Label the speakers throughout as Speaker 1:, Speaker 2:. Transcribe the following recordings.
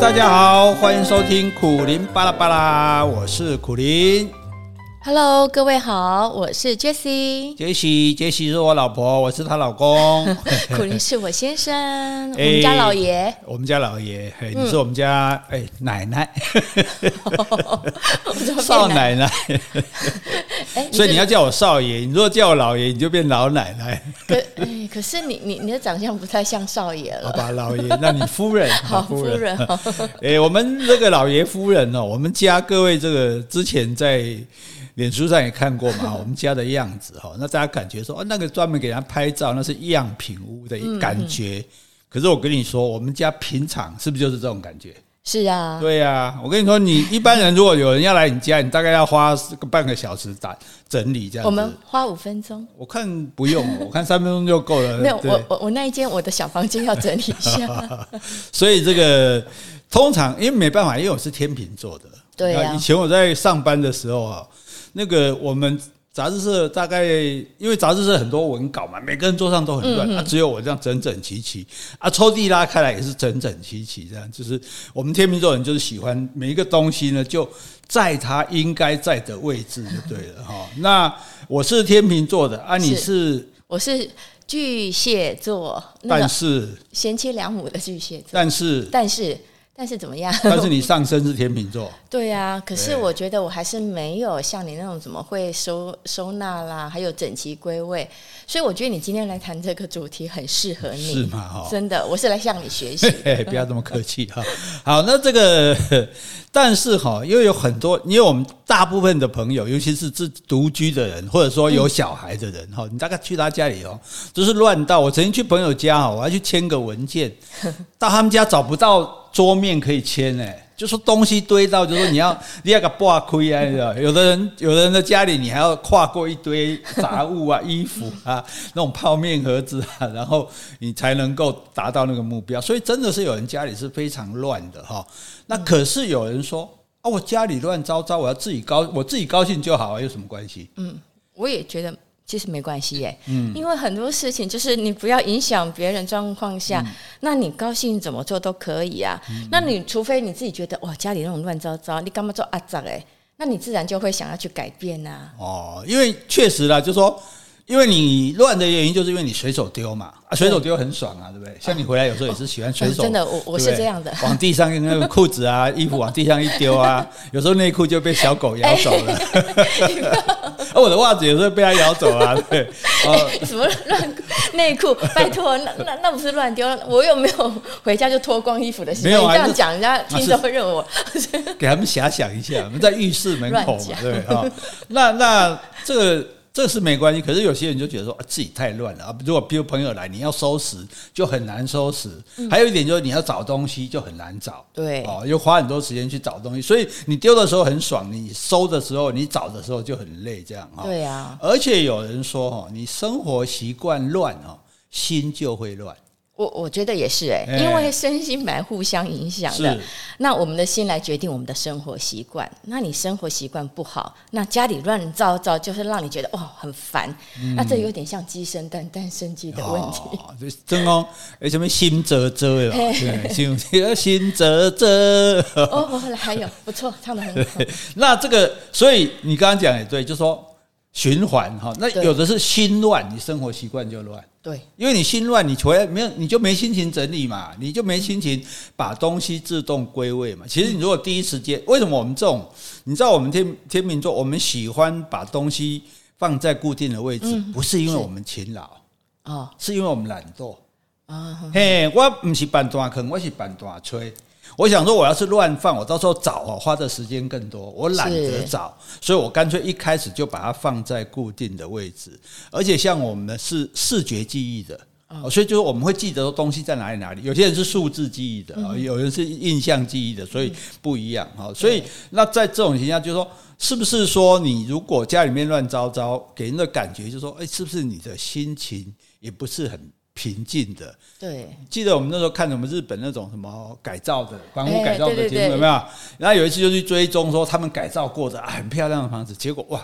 Speaker 1: 大家好，欢迎收听苦林巴拉巴拉，我是苦林。
Speaker 2: Hello，各位好，我是 Jessie。
Speaker 1: Jessie，Jessie 是我老婆，我是她老公。
Speaker 2: 苦林是我先生，我们家老爷。
Speaker 1: 我们家老爷，你是我们家哎奶奶，少奶奶。所以你要叫我少爷，你如果叫我老爷，你就变老奶奶。
Speaker 2: 可哎，可是你你你的长相不太像少爷了。
Speaker 1: 好吧，老爷，那你夫人
Speaker 2: 好，夫人。
Speaker 1: 哎，我们这个老爷夫人哦，我们家各位这个之前在。脸书上也看过嘛，我们家的样子哈，那大家感觉说哦，那个专门给人家拍照，那是样品屋的感觉。可是我跟你说，我们家平常是不是就是这种感觉？
Speaker 2: 是啊，
Speaker 1: 对啊。我跟你说，你一般人如果有人要来你家，你大概要花个半个小时打整理这样子。
Speaker 2: 我们花五分钟，
Speaker 1: 我看不用，我看三分钟就够了。
Speaker 2: 没有，我我我那一间我的小房间要整理一下。
Speaker 1: 所以这个通常因为没办法，因为我是天秤座的。
Speaker 2: 对啊。以
Speaker 1: 前我在上班的时候啊。那个我们杂志社大概因为杂志社很多文稿嘛，每个人桌上都很乱，啊，只有我这样整整齐齐啊，抽屉拉开来也是整整齐齐，这样就是我们天秤座人就是喜欢每一个东西呢，就在它应该在的位置就对了 哈。那我是天秤座的啊，你是，是
Speaker 2: 我是巨蟹座，
Speaker 1: 但是
Speaker 2: 贤妻良母的巨蟹座，
Speaker 1: 但是
Speaker 2: 但是。但是怎么样？
Speaker 1: 但是你上升是天秤座。
Speaker 2: 对啊，可是我觉得我还是没有像你那种怎么会收收纳啦，还有整齐归位。所以我觉得你今天来谈这个主题很适合你，
Speaker 1: 是吗？哈，
Speaker 2: 真的，我是来向你学习。
Speaker 1: 不要这么客气哈。好，那这个，但是哈，因为有很多，因为我们大部分的朋友，尤其是自独居的人，或者说有小孩的人哈，你大概去他家里哦，都是乱到。我曾经去朋友家哈，我要去签个文件，到他们家找不到桌面可以签诶。就说东西堆到，就说你要 你要个挂亏啊，有的人有的人的家里，你还要跨过一堆杂物啊、衣服啊、那种泡面盒子啊，然后你才能够达到那个目标。所以真的是有人家里是非常乱的哈。那可是有人说啊，我家里乱糟糟，我要自己高，我自己高兴就好啊，有什么关系？
Speaker 2: 嗯，我也觉得。其实没关系耶，嗯，因为很多事情就是你不要影响别人状况下，嗯、那你高兴怎么做都可以啊。嗯、那你除非你自己觉得哇，家里那种乱糟糟，你干嘛做阿杂哎？那你自然就会想要去改变呐、啊。
Speaker 1: 哦，因为确实啦，就是说。因为你乱的原因，就是因为你随手丢嘛啊，随手丢很爽啊，对不对？像你回来有时候也是喜欢随手，
Speaker 2: 真的，我我是这样的，
Speaker 1: 往地上那个裤子啊、衣服往地上一丢啊，有时候内裤就被小狗咬走了，而 我的袜子有时候被它咬走啊，对，
Speaker 2: 什么乱内裤？拜托，那那那不是乱丢？我有没有回家就脱光衣服的习惯？没有啊，这样讲人家听着会认为我
Speaker 1: 给他们遐想一下，我们在浴室门口嘛，对啊，那那这个。这是没关系，可是有些人就觉得说啊，自己太乱了啊。如果比如朋友来，你要收拾就很难收拾。嗯、还有一点就是你要找东西就很难找，
Speaker 2: 对，
Speaker 1: 哦，又花很多时间去找东西。所以你丢的时候很爽，你收的时候，你找的时候就很累，这样啊。
Speaker 2: 对啊。
Speaker 1: 而且有人说哈，你生活习惯乱哦，心就会乱。
Speaker 2: 我我觉得也是哎，因为身心蛮互相影响的。那我们的心来决定我们的生活习惯。那你生活习惯不好，那家里乱糟糟，就是让你觉得哇很烦。那这有点像鸡生蛋，蛋生鸡的问题。
Speaker 1: 真哦，哎什么心则则哟？心心则则。
Speaker 2: 哦，还有不错，唱的很好。
Speaker 1: 那这个，所以你刚刚讲也对，就说。循环哈，那有的是心乱，你生活习惯就乱。
Speaker 2: 对，
Speaker 1: 因为你心乱，你回来没有，你就没心情整理嘛，你就没心情把东西自动归位嘛。其实你如果第一时间，为什么我们这种，你知道我们天天秤座，我们喜欢把东西放在固定的位置，不是因为我们勤劳哦，是因为我们懒惰啊。嘿，我不是搬大坑，我是半大吹。我想说，我要是乱放，我到时候找哦，花的时间更多。我懒得找，所以我干脆一开始就把它放在固定的位置。而且像我们是视觉记忆的，所以就是我们会记得东西在哪里哪里。有些人是数字记忆的，有人是印象记忆的，所以不一样哈。所以那在这种情况下，就是说，是不是说你如果家里面乱糟糟，给人的感觉就是说，哎，是不是你的心情也不是很？平静的，
Speaker 2: 对，
Speaker 1: 记得我们那时候看什么日本那种什么改造的房屋改造的节目有没有？然后有一次就去追踪说他们改造过的很漂亮的房子，结果哇，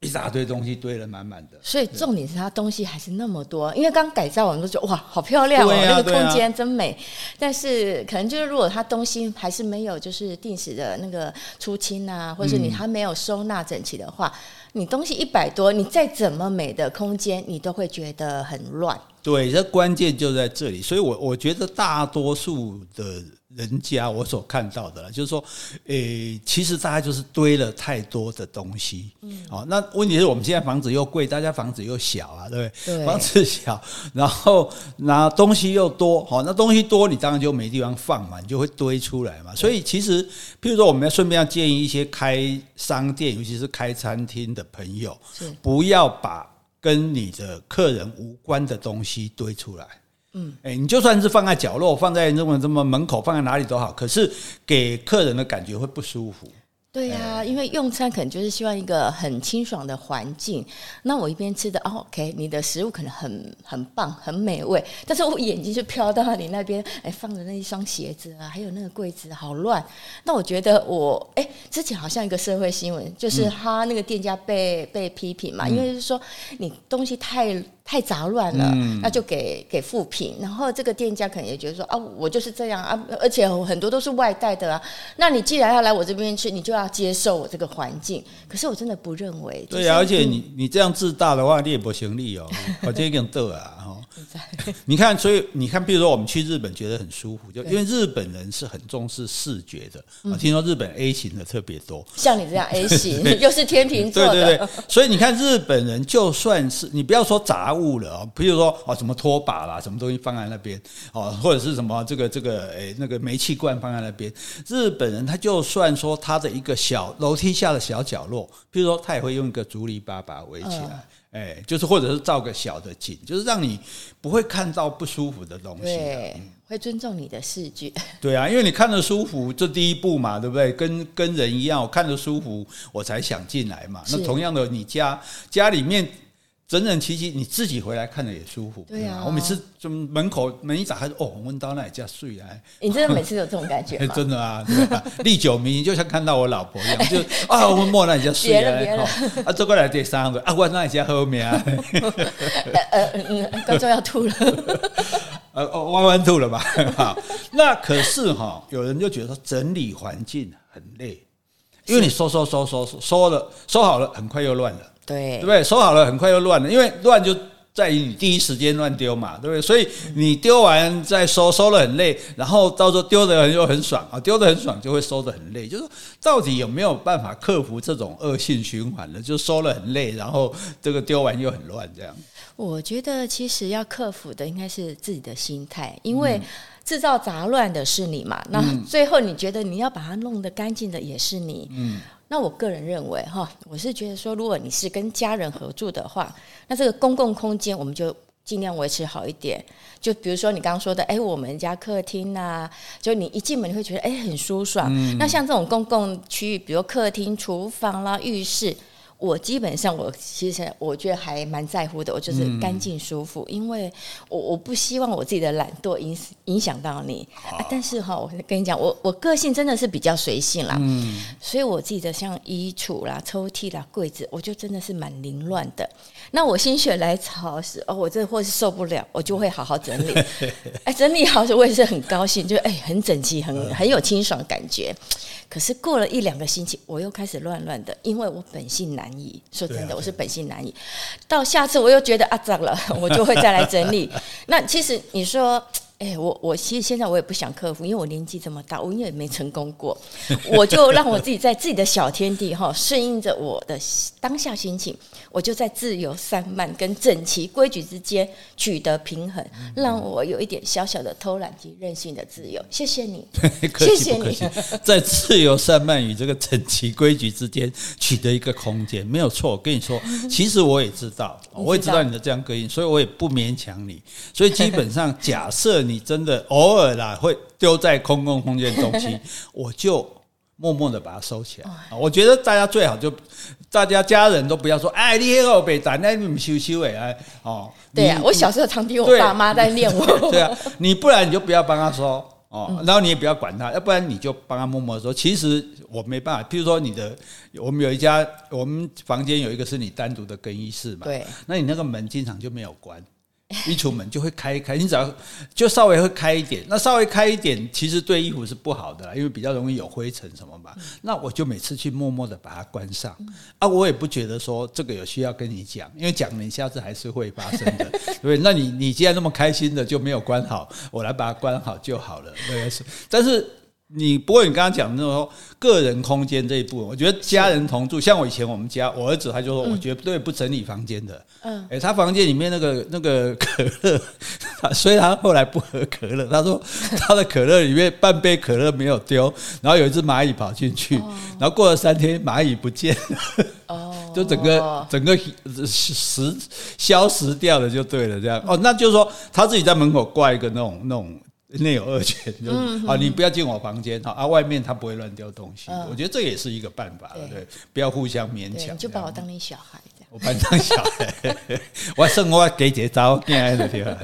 Speaker 1: 一大堆东西堆了满满的。
Speaker 2: 所以重点是它东西还是那么多，因为刚改造我们都觉得哇，好漂亮哦，啊、那个空间真美。啊、但是可能就是如果它东西还是没有就是定时的那个出清啊，或者是你还没有收纳整齐的话。嗯你东西一百多，你再怎么美的空间，你都会觉得很乱。
Speaker 1: 对，这关键就在这里。所以我，我我觉得大多数的人家，我所看到的，就是说，诶、欸，其实大家就是堆了太多的东西。嗯，好，那问题是我们现在房子又贵，大家房子又小啊，对不对？对，房子小，然后那东西又多，好，那东西多，你当然就没地方放嘛，你就会堆出来嘛。所以，其实，譬如说，我们要顺便要建议一些开商店，尤其是开餐厅的朋友，不要把跟你的客人无关的东西堆出来。嗯，哎，你就算是放在角落，放在那么这么门口，放在哪里都好，可是给客人的感觉会不舒服。
Speaker 2: 对呀、啊，因为用餐可能就是希望一个很清爽的环境。那我一边吃的、哦、OK，你的食物可能很很棒、很美味，但是我眼睛就飘到你那边，哎，放的那一双鞋子啊，还有那个柜子好乱。那我觉得我哎，之前好像一个社会新闻，就是他那个店家被、嗯、被批评嘛，因为是说你东西太。太杂乱了，嗯、那就给给负评。然后这个店家可能也觉得说啊，我就是这样啊，而且很多都是外带的啊。那你既然要来我这边吃，你就要接受我这个环境。可是我真的不认为。
Speaker 1: 对啊，而且你你这样自大的话，你也不行利哦，我这个逗啊。你看，所以你看，比如说我们去日本觉得很舒服，就因为日本人是很重视视觉的。我听说日本 A 型的特别多，
Speaker 2: 像你这样 A 型，又是天秤座的，
Speaker 1: 对对对。所以你看日本人，就算是你不要说杂物了哦，比如说哦什么拖把啦，什么东西放在那边哦，或者是什么这个这个诶那个煤气罐放在那边，日本人他就算说他的一个小楼梯下的小角落，比如说他也会用一个竹篱笆把它围起来。哎，就是或者是照个小的景，就是让你不会看到不舒服的东西。
Speaker 2: 对，会尊重你的视觉。
Speaker 1: 对啊，因为你看着舒服，这第一步嘛，对不对？跟跟人一样，我看着舒服，我才想进来嘛。那同样的，你家家里面。整整齐齐，你自己回来看着也舒服。
Speaker 2: 对呀、啊，
Speaker 1: 我每次就门口门一打开，哦，闻到那里家睡啊。
Speaker 2: 你真的每次有这种感觉吗？
Speaker 1: 真的啊，历久弥新，就像看到我老婆一样，就啊，我们莫那里家睡啊。别了，别了。啊，走过来第三个，啊，我那里家后面啊。
Speaker 2: 呃呃嗯，观众要吐了。
Speaker 1: 呃哦，弯弯吐了吧？好，那可是哈，有人就觉得说整理环境很累，因为你收收收收收收了，收好了，很快又乱了。对，对不对？收好了，很快又乱了，因为乱就在于你第一时间乱丢嘛，对不对？所以你丢完再收，收了很累，然后到时候丢的又很爽啊，丢的很爽就会收的很累。就是，到底有没有办法克服这种恶性循环呢？就收了很累，然后这个丢完又很乱，这样。
Speaker 2: 我觉得其实要克服的应该是自己的心态，因为制造杂乱的是你嘛，那最后你觉得你要把它弄得干净的也是你，嗯。那我个人认为哈，我是觉得说，如果你是跟家人合住的话，那这个公共空间我们就尽量维持好一点。就比如说你刚刚说的，哎，我们家客厅呐，就你一进门你会觉得哎很舒爽。那像这种公共区域，比如客厅、厨房啦、浴室。我基本上，我其实我觉得还蛮在乎的，我就是干净舒服，嗯、因为我我不希望我自己的懒惰影影响到你。啊，但是哈，我跟你讲，我我个性真的是比较随性啦，嗯，所以我自己的像衣橱啦、抽屉啦、柜子，我就真的是蛮凌乱的。那我心血来潮时，哦，我这或是受不了，我就会好好整理。哎，整理好时，我也是很高兴，就哎很整齐，很很有清爽感觉。可是过了一两个星期，我又开始乱乱的，因为我本性难移。说真的，我是本性难移。到下次我又觉得啊脏了，我就会再来整理。那其实你说。哎、欸，我我其实现在我也不想克服，因为我年纪这么大，我也没成功过，我就让我自己在自己的小天地哈，顺应着我的当下心情，我就在自由散漫跟整齐规矩之间取得平衡，让我有一点小小的偷懒及任性的自由。谢谢你，谢谢你，
Speaker 1: 在自由散漫与这个整齐规矩之间取得一个空间，没有错。我跟你说，其实我也知道，我也知道你的这样个性，所以我也不勉强你。所以基本上，假设。你真的偶尔啦会丢在公共空间东西，我就默默的把它收起来。我觉得大家最好就大家家人都不要说，哎，你黑后被打，那你们羞羞哎，哦，
Speaker 2: 对啊，我小时候常听我爸妈在念我，
Speaker 1: 对啊，你不然你就不要帮他说。哦，然后你也不要管他，要不然你就帮他默默说，其实我没办法。譬如说你的，我们有一家，我们房间有一个是你单独的更衣室嘛，
Speaker 2: 对，
Speaker 1: 那你那个门经常就没有关。衣橱门就会开一开，你只要就稍微会开一点，那稍微开一点，其实对衣服是不好的啦，因为比较容易有灰尘什么嘛。那我就每次去默默的把它关上啊，我也不觉得说这个有需要跟你讲，因为讲了你下次还是会发生的，对，那你你既然那么开心的就没有关好，我来把它关好就好了，对，是，但是。你不过你刚刚讲的那种个人空间这一部分，我觉得家人同住，像我以前我们家，我儿子他就说，我绝对不整理房间的。嗯，诶，他房间里面那个那个可乐，所以他后来不喝可乐。他说 他的可乐里面半杯可乐没有丢，然后有一只蚂蚁跑进去，然后过了三天蚂蚁不见了，哦，就整个整个食消失掉了就对了，这样哦，那就是说他自己在门口挂一个那种那种。内有二犬，就是啊、嗯，你不要进我房间啊，外面他不会乱丢东西，嗯。我觉得这也是一个办法，对，不要互相勉强。
Speaker 2: 你就把我当你小孩这样，
Speaker 1: 我把你当小孩，我生活给姐招，恋爱的地方。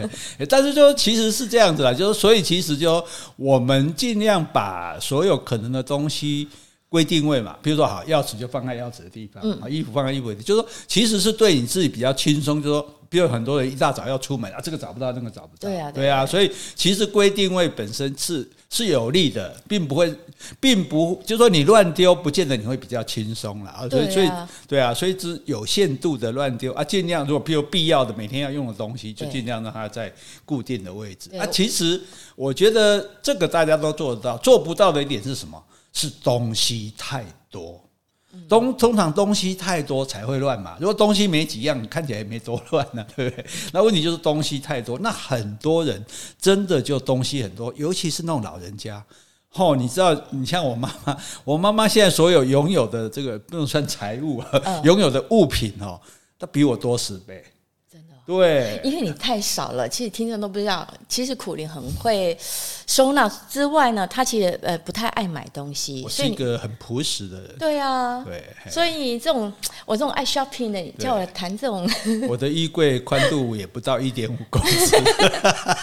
Speaker 1: 但是就其实是这样子啦，就是所以其实就我们尽量把所有可能的东西归定位嘛，比如说好，钥匙就放在钥匙的地方，啊，衣服放在衣服的地方，就是说其实是对你自己比较轻松，就是说。比如很多人一大早要出门啊，这个找不到，那个找不到。对啊，对啊，所以其实归定位本身是是有利的，并不会，并不就说你乱丢，不见得你会比较轻松了啊。所以，所以，对啊，所以只有限度的乱丢啊，尽量如果譬如必要的每天要用的东西，就尽量让它在固定的位置啊。其实我觉得这个大家都做得到，做不到的一点是什么？是东西太多。东通常东西太多才会乱嘛，如果东西没几样，看起来也没多乱呢，对不对？那问题就是东西太多，那很多人真的就东西很多，尤其是那种老人家。哦，你知道，你像我妈妈，我妈妈现在所有拥有的这个不能算财物，拥有的物品哦，她比我多十倍。对，
Speaker 2: 因为你太少了。其实听众都不知道，其实苦苓很会收纳之外呢，他其实呃不太爱买东西。
Speaker 1: 我是一个很朴实的人。
Speaker 2: 对啊，对，所以这种我这种爱 shopping 的，叫我谈这种。
Speaker 1: 我的衣柜宽度也不到一点五公尺。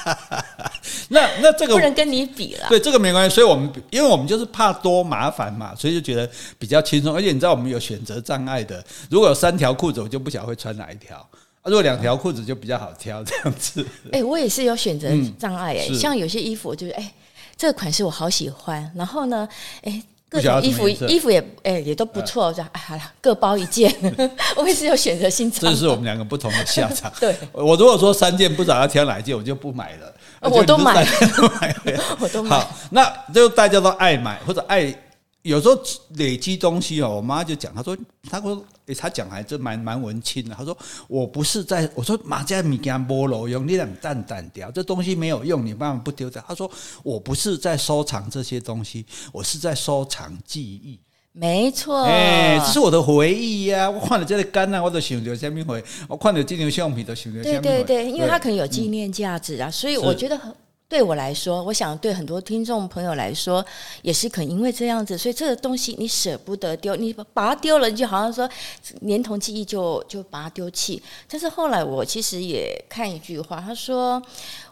Speaker 1: 那那这个
Speaker 2: 不能跟你比了。
Speaker 1: 对，这个没关系。所以我们因为我们就是怕多麻烦嘛，所以就觉得比较轻松。而且你知道我们有选择障碍的，如果有三条裤子，我就不晓得会穿哪一条。啊，如果两条裤子就比较好挑，这样子。
Speaker 2: 哎、欸，我也是有选择障碍哎、欸嗯，像有些衣服就是哎、欸，这个款式我好喜欢，然后呢，哎、欸，各种衣服衣服也哎、欸、也都不错，这样哎好了，各包一件，我也是有选择性障碍。
Speaker 1: 这是我们两个不同的下场。
Speaker 2: 对，
Speaker 1: 我如果说三件不知道要挑哪一件，我就不买了。
Speaker 2: 我都买，
Speaker 1: 都买，
Speaker 2: 我都买。
Speaker 1: 好，那就大家都爱买或者爱。有时候累积东西哦，我妈就讲，她说，她说，诶，她讲还真蛮蛮文青的。她说，我不是在，我说马家米给菠萝用，你两蛋蛋掉，这东西没有用，你办法不丢掉。她说，我不是在收藏这些东西，我是在收藏记忆。
Speaker 2: 没错，
Speaker 1: 哎，这是我的回忆呀、啊。我看了这个肝啊，我都想着什么回？我看了这张相片都想着什么回？
Speaker 2: 对对对，因为它可能有纪念价值啊，所以我觉得很。对我来说，我想对很多听众朋友来说，也是可能因为这样子，所以这个东西你舍不得丢，你把它丢了，你就好像说连同记忆就就把它丢弃。但是后来我其实也看一句话，他说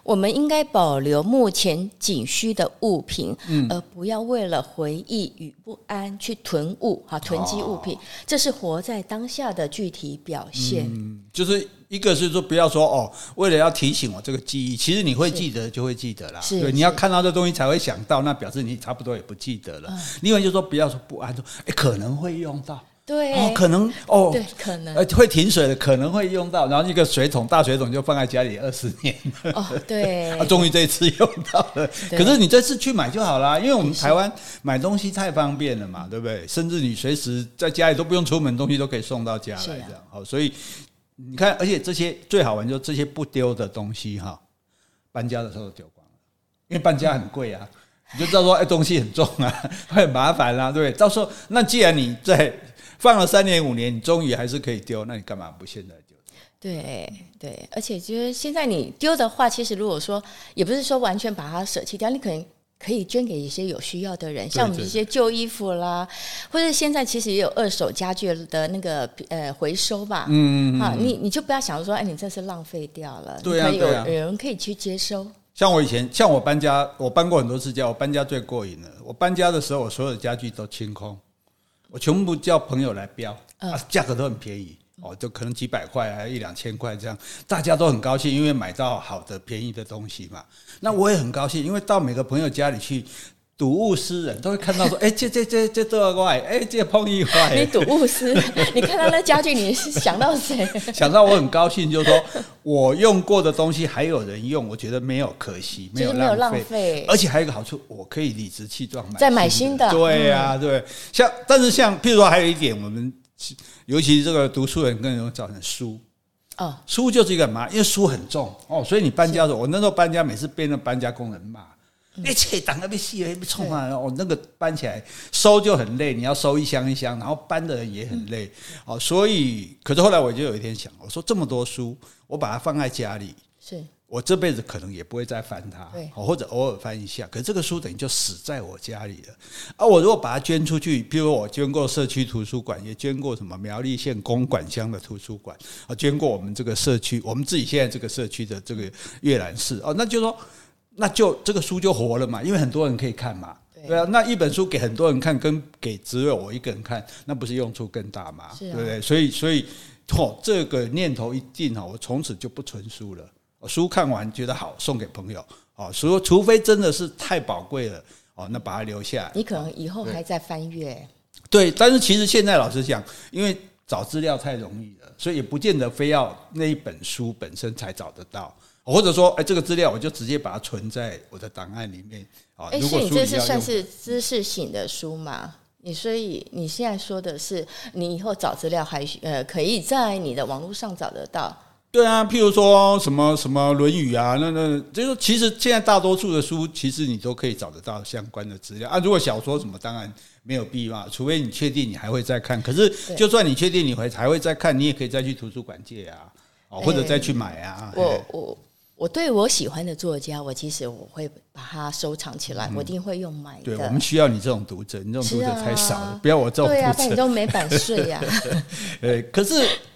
Speaker 2: 我们应该保留目前仅需的物品，嗯，而不要为了回忆与不安去囤物，哈，囤积物品，这是活在当下的具体表现。
Speaker 1: 嗯，就是。一个是说不要说哦，为了要提醒我这个记忆，其实你会记得就会记得啦。对，你要看到这东西才会想到，那表示你差不多也不记得了。嗯、另外就是说不要说不安，说哎可能会用到，
Speaker 2: 对，
Speaker 1: 哦可能哦，
Speaker 2: 对，可能
Speaker 1: 呃会停水的，可能会用到，然后一个水桶大水桶就放在家里二十年。
Speaker 2: 哦，对，
Speaker 1: 啊，终于这一次用到了。可是你这次去买就好啦，因为我们台湾买东西太方便了嘛，对不对？甚至你随时在家里都不用出门，东西都可以送到家来，这样好，所以。你看，而且这些最好玩，就是这些不丢的东西哈，搬家的时候都丢光了，因为搬家很贵啊，你就知道说，哎，东西很重啊，会很麻烦啊，对不对？到时候，那既然你在放了三年五年，你终于还是可以丢，那你干嘛不现在丢？
Speaker 2: 对对，而且就是现在你丢的话，其实如果说也不是说完全把它舍弃掉，你可能。可以捐给一些有需要的人，像我们这些旧衣服啦，或者现在其实也有二手家具的那个呃回收吧。嗯嗯，嗯你你就不要想说，哎，你这是浪费掉了。对啊，可以有，有人可以去接收。
Speaker 1: 像我以前，像我搬家，我搬过很多次家，我搬家最过瘾了。我搬家的时候，我所有的家具都清空，我全部叫朋友来标，啊，价格都很便宜哦，就可能几百块，啊一两千块这样，大家都很高兴，因为买到好的便宜的东西嘛。那我也很高兴，因为到每个朋友家里去。睹物思人，都会看到说，哎、欸，这这这这多怪，哎、欸，这碰一块。
Speaker 2: 你睹物思人，你看到那家具，你是想到谁？
Speaker 1: 想到我很高兴，就是说我用过的东西还有人用，我觉得没有可惜，没有浪费，而且还有一个好处，我可以理直气壮买
Speaker 2: 再买新的。
Speaker 1: 对呀、啊，对。像，但是像，譬如说，还有一点，我们尤其是这个读书人更容易造成书。哦，书就是一个嘛，因为书很重哦，所以你搬家的时候，我那时候搬家，每次被那搬家工人骂。一切挡那边细了，被冲啊！哦，那个搬起来收就很累，你要收一箱一箱，然后搬的人也很累。哦，所以，可是后来我就有一天想，我说这么多书，我把它放在家里，是我这辈子可能也不会再翻它，对，或者偶尔翻一下。可是这个书等于就死在我家里了。啊，我如果把它捐出去，比如我捐过社区图书馆，也捐过什么苗栗县公馆乡的图书馆，啊，捐过我们这个社区，我们自己现在这个社区的这个阅览室，哦，那就说。那就这个书就活了嘛，因为很多人可以看嘛，对啊。那一本书给很多人看，跟给只有我一个人看，那不是用处更大吗？对不对？所以，所以，哦，这个念头一定哈，我从此就不存书了。书看完觉得好，送给朋友。哦，除除非真的是太宝贵了，哦，那把它留下来。
Speaker 2: 你可能以后还在翻阅。
Speaker 1: 对，但是其实现在老实讲，因为找资料太容易了，所以也不见得非要那一本书本身才找得到。或者说，哎，这个资料我就直接把它存在我的档案里面啊。哎，是
Speaker 2: 你这是算是知识型的书吗？你所以你现在说的是，你以后找资料还呃可以在你的网络上找得到？
Speaker 1: 对啊，譬如说什么什么《论语》啊，那那就是其实现在大多数的书，其实你都可以找得到相关的资料啊。如果小说什么，当然没有必要，除非你确定你还会再看。可是就算你确定你会还会再看，你也可以再去图书馆借啊，或者再去买啊。
Speaker 2: 我我。我对我喜欢的作家，我其实我会把它收藏起来，嗯、我一定会用买的。
Speaker 1: 对，我们需要你这种读者，你这种读者太少了，啊、不要我这种读者。对啊，
Speaker 2: 但你都没版税呀。
Speaker 1: 呃，可是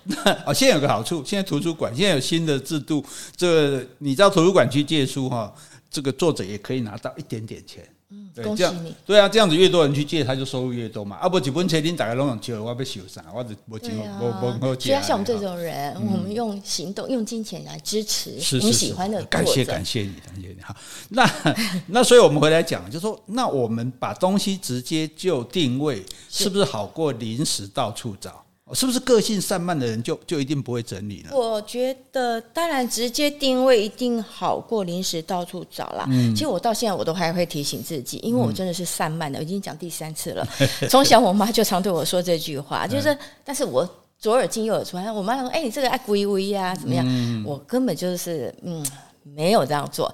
Speaker 1: 哦，现在有个好处，现在图书馆现在有新的制度，这个你到图书馆去借书哈，这个作者也可以拿到一点点钱。对，这样对啊，这样子越多人去借，他就收入越多嘛。啊不，几本确定大家拢用借，我要被修啥？我就我就我我借。
Speaker 2: 所以像我们这种人，我们用行动、用金钱来支持你喜欢的。
Speaker 1: 感谢感谢你，感谢你。好，那 那所以我们回来讲，就说那我们把东西直接就定位，是不是好过临时到处找？是不是个性散漫的人就就一定不会整理呢？
Speaker 2: 我觉得当然直接定位一定好过临时到处找啦。嗯，其实我到现在我都还会提醒自己，因为我真的是散漫的，我已经讲第三次了。从小我妈就常对我说这句话，就是，但是我左耳进右耳出。我妈说：“哎，你这个爱归归呀，怎么样？”嗯，我根本就是嗯，没有这样做。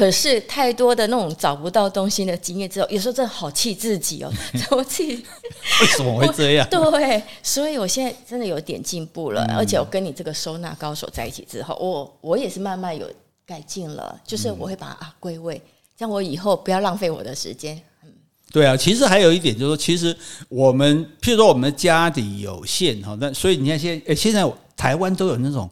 Speaker 2: 可是太多的那种找不到东西的经验之后，有时候真的好气自己哦，我自己
Speaker 1: 为什么会这样？
Speaker 2: 对，所以我现在真的有点进步了，嗯、而且我跟你这个收纳高手在一起之后，我我也是慢慢有改进了，就是我会把它啊归位，这样我以后不要浪费我的时间。嗯，
Speaker 1: 对啊，其实还有一点就是说，其实我们譬如说我们家里有限哈，那所以你看现在诶，现在台湾都有那种。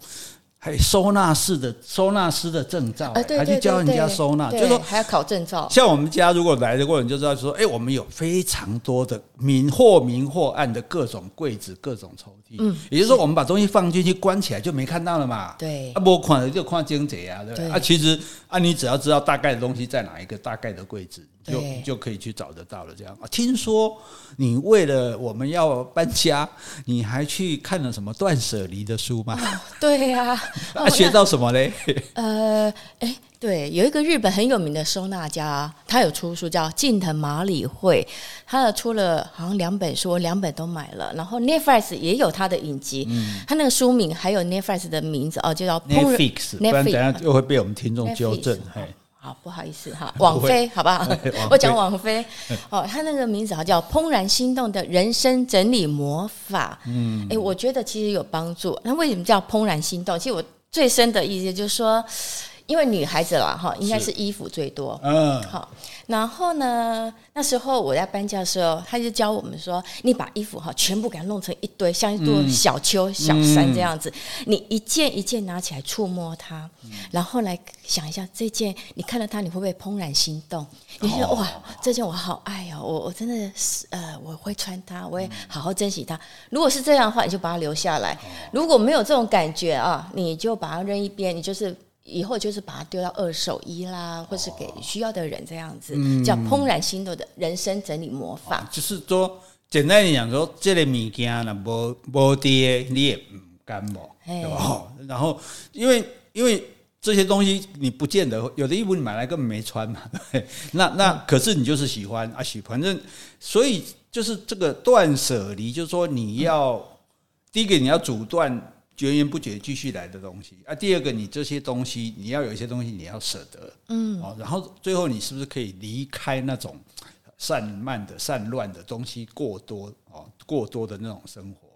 Speaker 1: 还收纳室的收纳师的证照，还去教人家收纳，就是说
Speaker 2: 还要考证照。
Speaker 1: 像我们家如果来的过程，就知道说，哎，我们有非常多的明或明或暗的各种柜子、各种抽屉。嗯，也就是说，我们把东西放进去关起来就没看到了嘛。
Speaker 2: 对，
Speaker 1: 啊，不看就看精贼啊，对不对？啊，其实啊，你只要知道大概的东西在哪一个大概的柜子。就就可以去找得到了，这样啊。听说你为了我们要搬家，你还去看了什么断舍离的书吗？哦、
Speaker 2: 对呀、啊，
Speaker 1: 啊，学到什么嘞？
Speaker 2: 呃，哎，对，有一个日本很有名的收纳家，他有出书叫近藤麻里惠，他出了好像两本书，我两本都买了。然后 Netflix 也有他的影集，嗯、他那个书名还有 Netflix 的名字哦，就叫
Speaker 1: Netflix，不然等下又会被我们听众纠正。
Speaker 2: 好，不好意思哈，网飞，好不好？我讲网飞哦，他那个名字好叫《怦然心动的人生整理魔法》。嗯，哎，我觉得其实有帮助。那为什么叫怦然心动？其实我最深的意思就是说，因为女孩子啦哈，应该是衣服最多。
Speaker 1: 嗯，
Speaker 2: 好，然后呢，那时候我在搬家的时候，他就教我们说，你把衣服哈全部给它弄成一堆，像一座小丘、嗯、小山这样子，你一件一件拿起来触摸它，嗯、然后来想一下这件，你看到它，你会不会怦然心动？你觉得、哦、哇，这件我好爱哦，我我真的是呃，我会穿它，我会好好珍惜它。如果是这样的话，你就把它留下来；如果没有这种感觉啊，你就把它扔一边，你就是。以后就是把它丢到二手衣啦，或是给需要的人这样子，嗯、叫怦然心动的人生整理魔法。
Speaker 1: 哦、就是说，简单一点讲，说这个物件呢，无无跌你也不甘冒，对吧？然后，因为因为这些东西你不见得有的衣服你买来根本没穿嘛，对那那可是你就是喜欢啊，喜欢，反正所以就是这个断舍离，就是说你要、嗯、第一个你要阻断。源源不绝继续来的东西。啊，第二个，你这些东西你要有一些东西你要舍得，嗯，哦，然后最后你是不是可以离开那种散漫的、散乱的东西过多哦，过多的那种生活。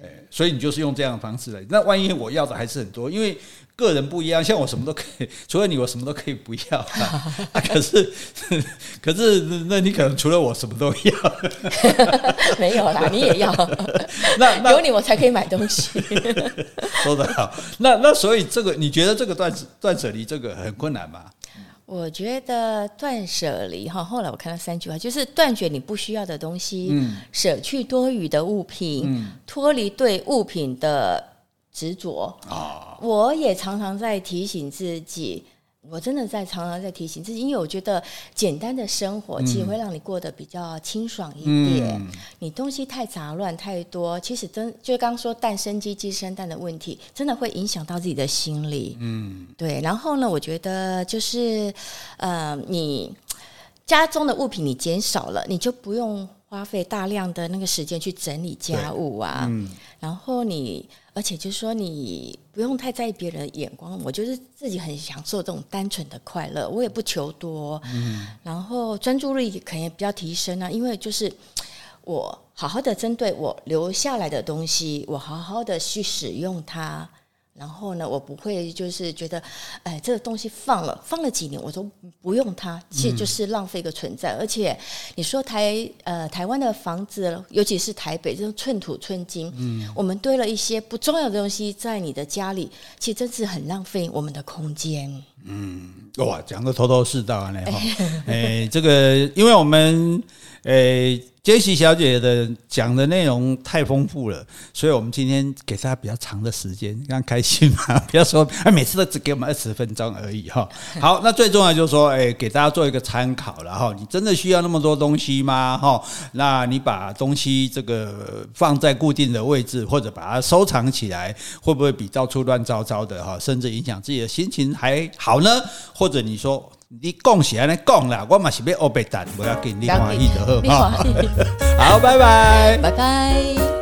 Speaker 1: 对，所以你就是用这样的方式来。那万一我要的还是很多，因为个人不一样，像我什么都可以，除了你，我什么都可以不要。啊 啊、可是，可是，那你可能除了我什么都要。
Speaker 2: 没有啦，你也要。那，那有你我才可以买东西。
Speaker 1: 说得好。那那所以这个，你觉得这个断断舍离这个很困难吗？
Speaker 2: 我觉得断舍离哈，后来我看到三句话，就是断绝你不需要的东西，嗯、舍去多余的物品，嗯、脱离对物品的执着。哦、我也常常在提醒自己。我真的在常常在提醒自己，因为我觉得简单的生活其实会让你过得比较清爽一点。嗯、你东西太杂乱太多，其实真就刚刚说蛋生鸡鸡生蛋的问题，真的会影响到自己的心理。嗯，对。然后呢，我觉得就是呃，你家中的物品你减少了，你就不用花费大量的那个时间去整理家务啊。嗯、然后你。而且就是说，你不用太在意别人的眼光，我就是自己很享受这种单纯的快乐，我也不求多。嗯，然后专注力可能也比较提升啊，因为就是我好好的针对我留下来的东西，我好好的去使用它。然后呢，我不会就是觉得，哎，这个东西放了放了几年，我都不用它，其实就是浪费一个存在。嗯、而且你说台呃台湾的房子，尤其是台北，这种寸土寸金，嗯，我们堆了一些不重要的东西在你的家里，其实真是很浪费我们的空间。嗯，
Speaker 1: 哇，讲的头头是道呢哈，哎，这个因为我们哎。杰西小姐的讲的内容太丰富了，所以我们今天给大家比较长的时间，让开心嘛。不要说，哎，每次都只给我们二十分钟而已哈。好，那最重要就是说，哎，给大家做一个参考了哈。你真的需要那么多东西吗？哈，那你把东西这个放在固定的位置，或者把它收藏起来，会不会比到处乱糟糟的哈，甚至影响自己的心情还好呢？或者你说？你讲是安尼讲啦，我嘛是要黑白蛋，不要紧你欢喜就好。好，拜拜，
Speaker 2: 拜拜。